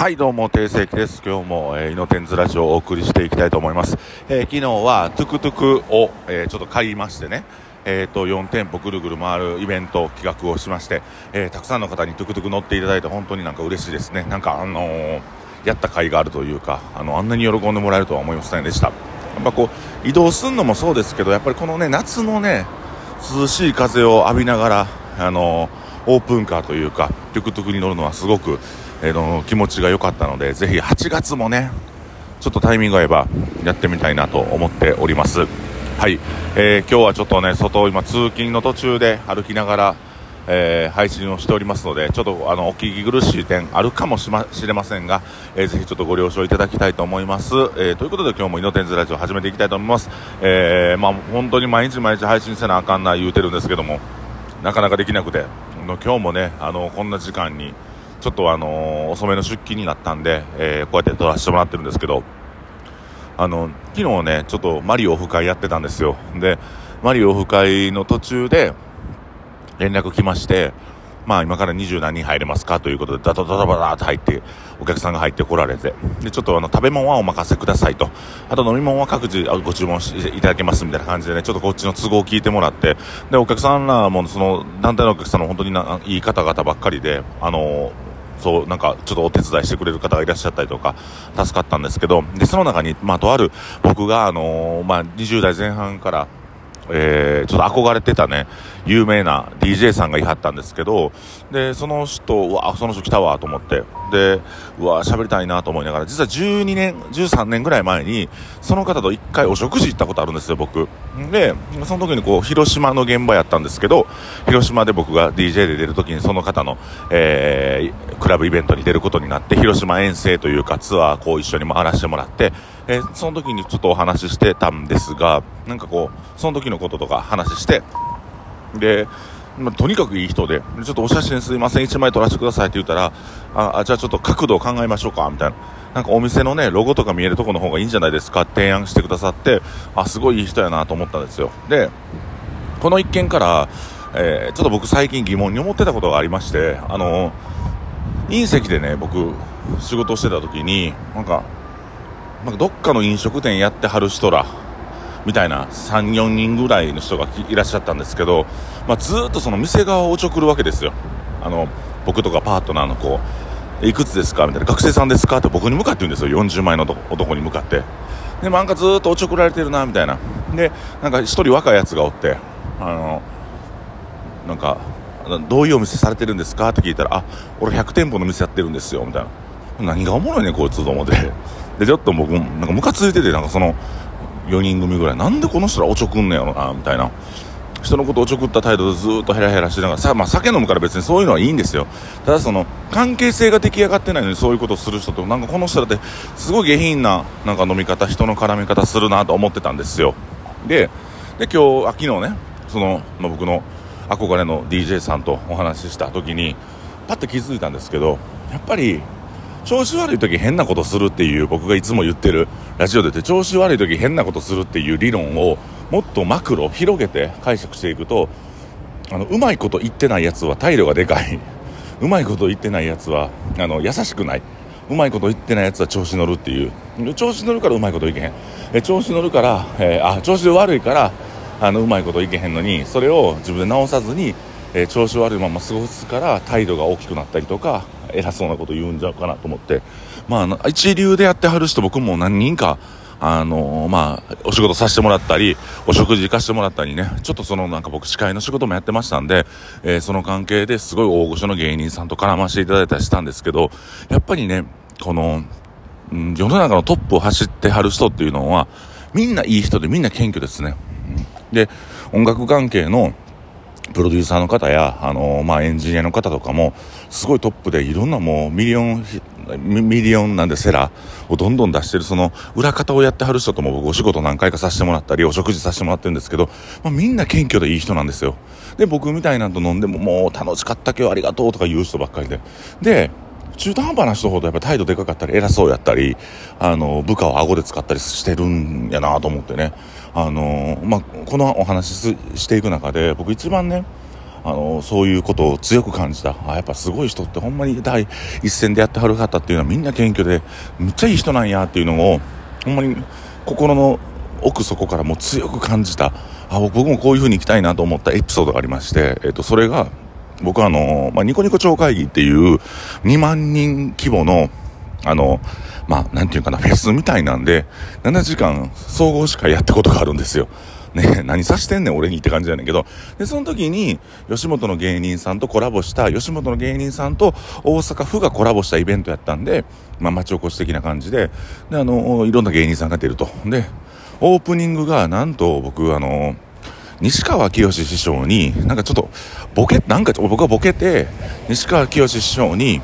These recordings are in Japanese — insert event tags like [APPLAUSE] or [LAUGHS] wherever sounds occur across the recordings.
はい、どうも、テイセイキです。今日も、えー、イノテンズラジオをお送りしていきたいと思います。えー昨日は、トゥクトゥクを、えーちょっと買いましてね、えっ、と、4店舗ぐるぐる回るイベント企画をしまして、えーたくさんの方にトゥクトゥク乗っていただいて、本当になんか嬉しいですね。なんか、あのーやった甲斐があるというか、あの、あんなに喜んでもらえるとは思いませんでした。やっぱこう、移動するのもそうですけど、やっぱりこのね、夏のね、涼しい風を浴びながら、あのオープンカーというか、トゥクトゥクに乗るのはすごく、えーの気持ちが良かったので、ぜひ8月もね、ちょっとタイミング合えばやってみたいなと思っております。はい、えー今日はちょっとね、外、今通勤の途中で歩きながら、えー配信をしておりますので、ちょっとあのお聞き苦しい点あるかもし,、ま、しれませんが、えーぜひちょっとご了承いただきたいと思います。えーということで今日もイノテンズラジオ始めていきたいと思います。えーまあ本当に毎日毎日配信せなあかんな言うてるんですけども、なかなかできなくて、の今日もね、あのこんな時間に、ちょっとあの遅めの出勤になったんで、えーこうやって撮らせてもらってるんですけど、あの昨日ね、ちょっとマリオオフ会やってたんですよ。で、マリオオフ会の途中で連絡来まして、まあ今から二十何人入れますかということで、ダダダダダダと入って、お客さんが入ってこられて、で、ちょっとあの食べ物はお任せくださいと、あと飲み物は各自ご注文していただけますみたいな感じでね、ちょっとこっちの都合を聞いてもらって、で、お客さんらもその団体のお客さんの本当にないい方々ばっかりで、あのそう、なんか、ちょっとお手伝いしてくれる方がいらっしゃったりとか、助かったんですけど、で、その中に、まあ、とある、僕が、あのーまあ、20代前半から、えー、ちょっと憧れてたね、有名な DJ さんがいはったんですけど、で、その人、うわ、その人来たわと思って、で、うわ、喋りたいなと思いながら、実は12年、13年ぐらい前に、その方と一回お食事行ったことあるんですよ、僕。で、その時にこう、広島の現場やったんですけど、広島で僕が DJ で出る時にその方の、えー、クラブイベントに出ることになって、広島遠征というかツアーこう一緒に回らせてもらって、えーその時にちょっとお話ししてたんですが、なんかこう、その時のこととか話して、で、まあ、とにかくいい人で、ちょっとお写真すいません、1枚撮らせてくださいって言ったら、あ、あじゃあちょっと角度を考えましょうか、みたいな。なんかお店のね、ロゴとか見えるとこの方がいいんじゃないですか提案してくださって、あ、すごいいい人やなと思ったんですよ。で、この一件から、えーちょっと僕最近疑問に思ってたことがありまして、あの、隕石でね、僕、仕事してた時に、なんか、なんかどっかの飲食店やってはる人ら、みたいな3、4人ぐらいの人がいらっしゃったんですけど、まあ、ずっとその店側をおちょくるわけですよ。あの、僕とかパートナーの子、いくつですか？みたいな、学生さんですか？って僕に向かって言うんですよ。40枚の男に向かって。で、なんかずっとおちょくられてるな、みたいな。で、なんか一人若いやつがおって、あの、なんか、どういうお店されてるんですか？って聞いたら、あ、俺100店舗の店やってるんですよ、みたいな。何がおもろいね、こいつと思って。で、ちょっと僕、なんかムカついてて、なんかその、4人組ぐらい、なんでこの人らおちょくんねやろな、みたいな。人のことをおちょくった態度でずっとヘラヘラしてながら、さ、まあ酒飲むから別にそういうのはいいんですよ。ただその、関係性が出来上がってないのにそういうことをする人と、なんかこの人だって、すごい下品な、なんか飲み方、人の絡み方するなと思ってたんですよ。で、で、今日、あ昨日ね、その、ま、僕の憧れの DJ さんとお話しした時に、パッと気づいたんですけど、やっぱり、調子悪い時変なことするっていう僕がいつも言ってるラジオでて調子悪い時変なことするっていう理論をもっとマクロ広げて解釈していくとあのうまいこと言ってないやつは態度がでかい。うまいこと言ってないやつは [LAUGHS] あの優しくない。うまいこと言ってないやつは調子乗るっていう。調子乗るからうまいこといけへん。え調子乗るから、えーあ調子悪いからあのうまいこといけへんのにそれを自分で直さずに、えー調子悪いまま過ごすから態度が大きくなったりとか偉そうなこと言うんじゃうかなと思って。まあ一流でやってはる人僕も何人かあのまあ、お仕事させてもらったり、お食事行かせてもらったりね、ちょっとそのなんか僕司会の仕事もやってましたんで、えーその関係ですごい大御所の芸人さんと絡ませていただいたりしたんですけど、やっぱりね、この、世の中のトップを走ってはる人っていうのは、みんないい人でみんな謙虚ですね。で、音楽関係のプロデューサーの方や、あのまあ、エンジニアの方とかも、すごいトップでいろんなもうミリオン、ミリオンなんでセラーをどんどん出してるその裏方をやってはる人とも僕お仕事何回かさせてもらったり、お食事させてもらってるんですけど、まあ、みんな謙虚でいい人なんですよ。で、僕みたいなのと飲んでももう楽しかった今日ありがとうとか言う人ばっかりで。で、中途半端な人ほどやっぱ態度でかかったり偉そうやったりあの部下を顎で使ったりしてるんやなと思ってね。あの、まあ、このお話ししていく中で僕一番ねあのそういうことを強く感じた。あやっぱすごい人ってほんまに第一線でやってはる方っていうのはみんな謙虚でめっちゃいい人なんやっていうのをほんまに心の奥底からも強く感じた。あ僕もこういう風に生きたいなと思ったエピソードがありまして、えっと、それが僕はあの、まあ、ニコニコ超会議っていう2万人規模のあの、まあ、なんていうかな、フェスみたいなんで、7時間総合司会やったことがあるんですよ。ね、[LAUGHS] 何さしてんねん俺にって感じやねんけど、で、その時に、吉本の芸人さんとコラボした、吉本の芸人さんと大阪府がコラボしたイベントやったんで、まあ、町おこし的な感じで、で、あの、いろんな芸人さんが出ると。で、オープニングが、なんと僕、あの、西川きよし師匠に、なんかちょっと、ボケ、なんか僕はボケて、西川きよし師匠に、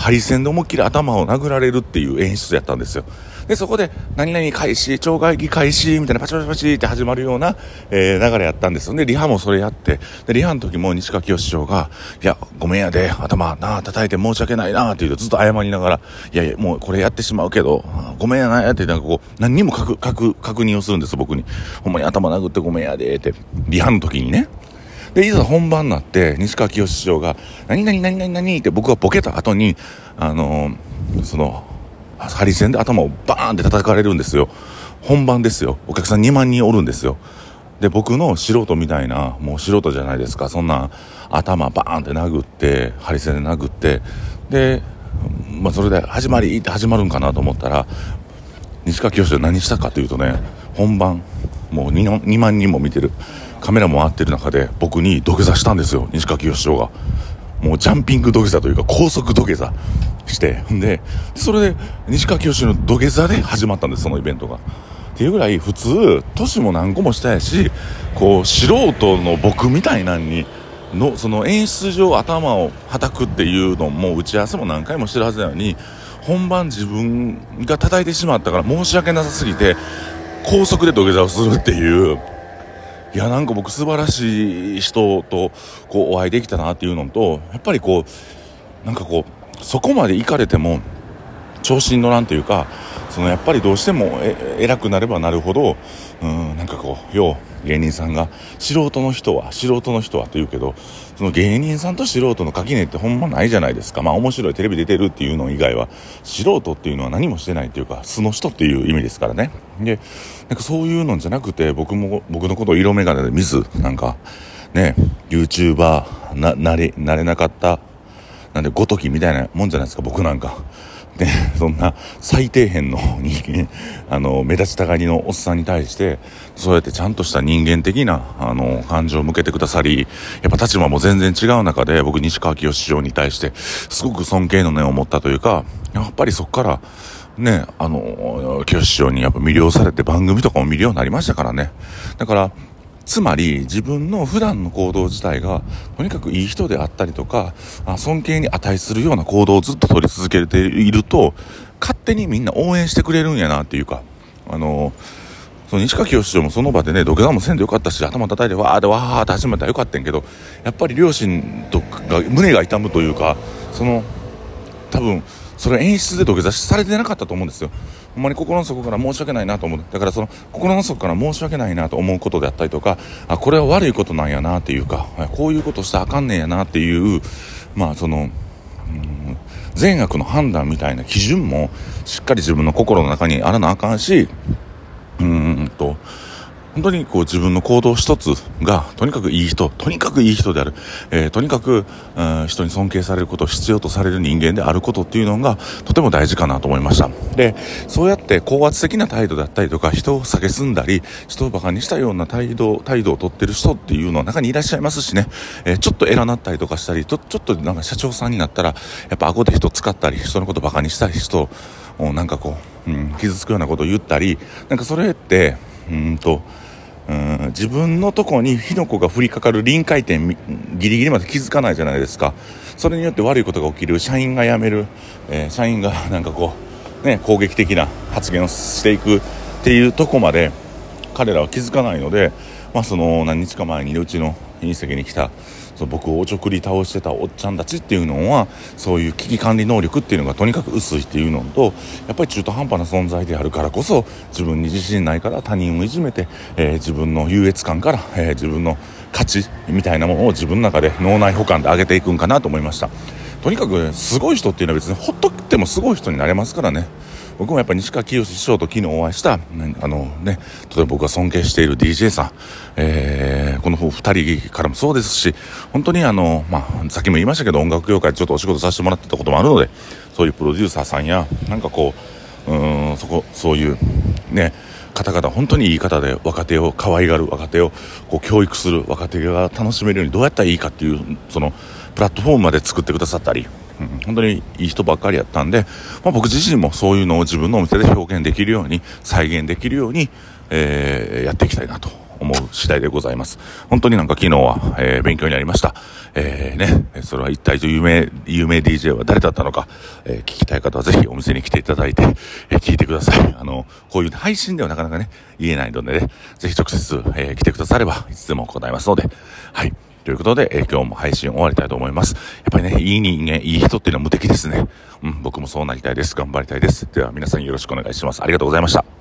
ハリセンで思いっきり頭を殴られるっていう演出やったんですよ。で、そこで、何々開始、超会議開始、みたいなパチパチパチって始まるような、えー、流れやったんですよ。で、リハもそれやって、で、リハの時も西川清師匠が、いや、ごめんやで、頭なあ叩いて申し訳ないなあって言うとずっと謝りながら、いやいや、もうこれやってしまうけど、ごめんやなやって、なんかこう、何にも確、確、確認をするんです、僕に。ほんまに頭殴ってごめんやで、って、リハの時にね。で、いざ本番になって、西川清師匠が、何々何々何って僕がボケた後に、あのー、その、ハリセンで頭をバーンって叩かれるんですよ。本番ですよ。お客さん2万人おるんですよ。で僕の素人みたいなもう素人じゃないですか。そんな頭バーンって殴ってハリセンで殴ってで、まあ、それで始まりって始まるんかなと思ったら西川きよしは何したかというとね本番もう 2, 2万人も見てる。カメラも回ってる中で僕に土下座したんですよ西川きよし師匠が。もうジャンピング土下座というか高速土下座。してでそれで西川きよしの土下座で始まったんですそのイベントが。っていうぐらい普通年も何個もしたやしこう素人の僕みたいなんにのその演出上頭をはたくっていうのも打ち合わせも何回もしてるはずなのに本番自分が叩いてしまったから申し訳なさすぎて高速で土下座をするっていう。いやなんか僕素晴らしい人とこうお会いできたなっていうのとやっぱりこうなんかこうそこまで行かれても調子に乗らんというかそのやっぱりどうしても偉くなればなるほどうんなんかこうよう芸人さんが素人の人は素人の人はと言うけどその芸人さんと素人の垣根ってほんまないじゃないですか。まあ面白いテレビ出てるっていうの以外は素人っていうのは何もしてないっていうか素の人っていう意味ですからね。でなんかそういうのじゃなくて僕も僕のことを色眼鏡で見ずなんかね YouTuber ななれなれなかったなんでごときみたいなもんじゃないですか僕なんか。ね、[LAUGHS] そんな最底辺の人間、[LAUGHS] あの、目立ちたがりのおっさんに対して、そうやってちゃんとした人間的な、あの、感情を向けてくださり、やっぱ立場も全然違う中で、僕、西川清師匠に対して、すごく尊敬の念を持ったというか、やっぱりそこから、ね、あの、清師匠にやっぱ魅了されて番組とかも見るようになりましたからね。だから、つまり自分の普段の行動自体がとにかくいい人であったりとか尊敬に値するような行動をずっと取り続けていると勝手にみんな応援してくれるんやなっていうかあのその西川清師匠もその場でね土下座もせんでよかったし頭叩いてわーってわーって始めたらよかったんけどやっぱり両親とが胸が痛むというかその多分それ演出で土下座されてなかったと思うんですよ。ほんまに心の底から申し訳ないなと思う。だからその心の底から申し訳ないなと思うことであったりとかあこれは悪いことなんやなっていうかこういうことしたらあかんねんやなっていうまあその、うん、善悪の判断みたいな基準もしっかり自分の心の中にあらなあかんしうんと本当にこう自分の行動一つがとにかくいい人とにかくいい人である、えー、とにかく、うん、人に尊敬されること必要とされる人間であることっていうのがとても大事かなと思いました。でそうやって高圧的な態度だったりとか人を蔑んだり人を馬鹿にしたような態度態度をとってる人っていうのは中にいらっしゃいますしね、えー、ちょっと偉なったりとかしたりちょちょっとなんか社長さんになったらやっぱ顎で人使ったり人のこと馬鹿にしたり人をなんかこう、うん、傷つくようなことを言ったりなんかそれってうんとうん自分のとこに火の粉が降りかかる臨界点ギリギリまで気づかないじゃないですか。それによって悪いことが起きる。社員が辞める、えー、社員がなんかこう、ね、攻撃的な発言をしていくっていうとこまで彼らは気づかないので、まあ、その何日か前にうちの隕石に来たその僕をおちょくり倒してたおっちゃんたちっていうのはそういう危機管理能力っていうのがとにかく薄いっていうのとやっぱり中途半端な存在であるからこそ自分に自信ないから他人をいじめて、えー、自分の優越感から、えー、自分の価値みたいなものを自分の中で脳内保管で上げていくんかなと思いました。とにかく、すごい人っていうのは別にほっとってもすごい人になれますからね。僕もやっぱ西川きよし師匠と昨日お会いした、あのね、例えば僕が尊敬している DJ さん、えー、この二人からもそうですし、本当にあの、まあ、さっきも言いましたけど、音楽業界でちょっとお仕事させてもらってたこともあるので、そういうプロデューサーさんや、なんかこう、うん、そこ、そういう、ね、方々、本当にいい方で若手を可愛がる若手をこう教育する若手が楽しめるようにどうやったらいいかっていう、その、プラットフォームまで作ってくださったり、本当にいい人ばっかりやったんで、まあ、僕自身もそういうのを自分のお店で表現できるように、再現できるように、えー、やっていきたいなと思う次第でございます。本当になんか昨日は、えー、勉強になりました。えー、ね、それは一体有名、有名 DJ は誰だったのか、えー、聞きたい方はぜひお店に来ていただいて、えー、聞いてください。あの、こういう配信ではなかなかね、言えないのでね、ぜひ直接、えー、来てくだされば、いつでも答えますので、はい。ということで、えー、今日も配信終わりたいと思います。やっぱりね、いい人間、いい人っていうのは無敵ですね。うん、僕もそうなりたいです。頑張りたいです。では皆さんよろしくお願いします。ありがとうございました。